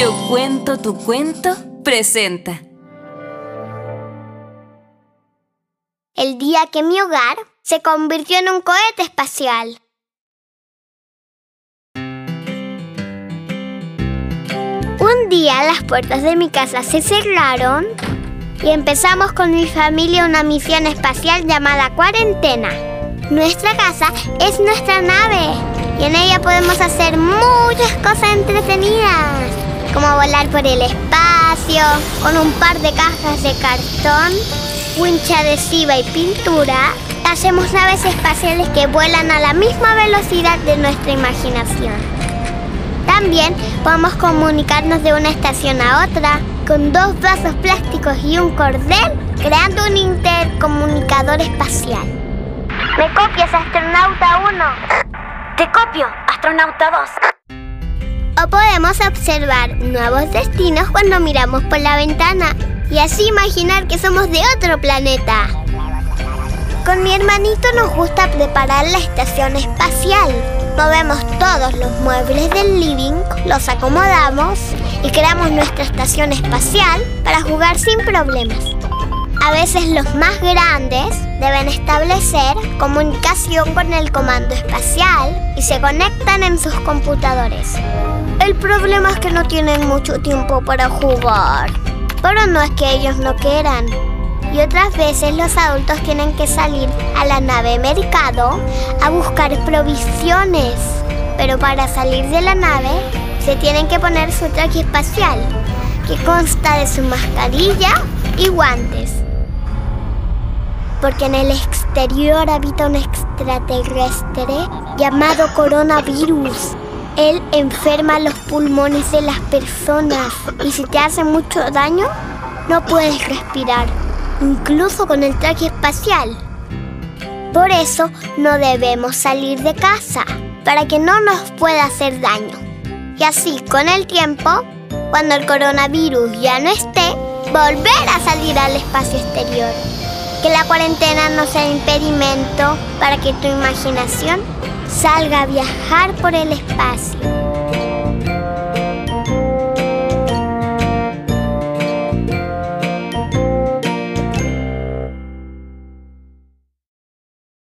Yo cuento tu cuento presenta. El día que mi hogar se convirtió en un cohete espacial. Un día las puertas de mi casa se cerraron y empezamos con mi familia una misión espacial llamada cuarentena. Nuestra casa es nuestra nave y en ella podemos hacer muchas cosas entretenidas, como volar por el espacio con un par de cajas de cartón, wincha adhesiva y pintura. Hacemos naves espaciales que vuelan a la misma velocidad de nuestra imaginación. También podemos comunicarnos de una estación a otra con dos vasos plásticos y un cordel, creando un intercomunicador espacial. ¿Me copias, astronauta 1? Te copio, astronauta 2. O podemos observar nuevos destinos cuando miramos por la ventana y así imaginar que somos de otro planeta. Con mi hermanito nos gusta preparar la estación espacial Movemos todos los muebles del living, los acomodamos y creamos nuestra estación espacial para jugar sin problemas. A veces los más grandes deben establecer comunicación con el comando espacial y se conectan en sus computadores. El problema es que no tienen mucho tiempo para jugar. Pero no es que ellos no quieran, y otras veces los adultos tienen que salir a la nave mercado a buscar provisiones. Pero para salir de la nave se tienen que poner su traje espacial, que consta de su mascarilla y guantes. Porque en el exterior habita un extraterrestre llamado coronavirus. Él enferma los pulmones de las personas y si te hace mucho daño, no puedes respirar incluso con el traje espacial. Por eso no debemos salir de casa, para que no nos pueda hacer daño. Y así, con el tiempo, cuando el coronavirus ya no esté, volver a salir al espacio exterior. Que la cuarentena no sea impedimento para que tu imaginación salga a viajar por el espacio.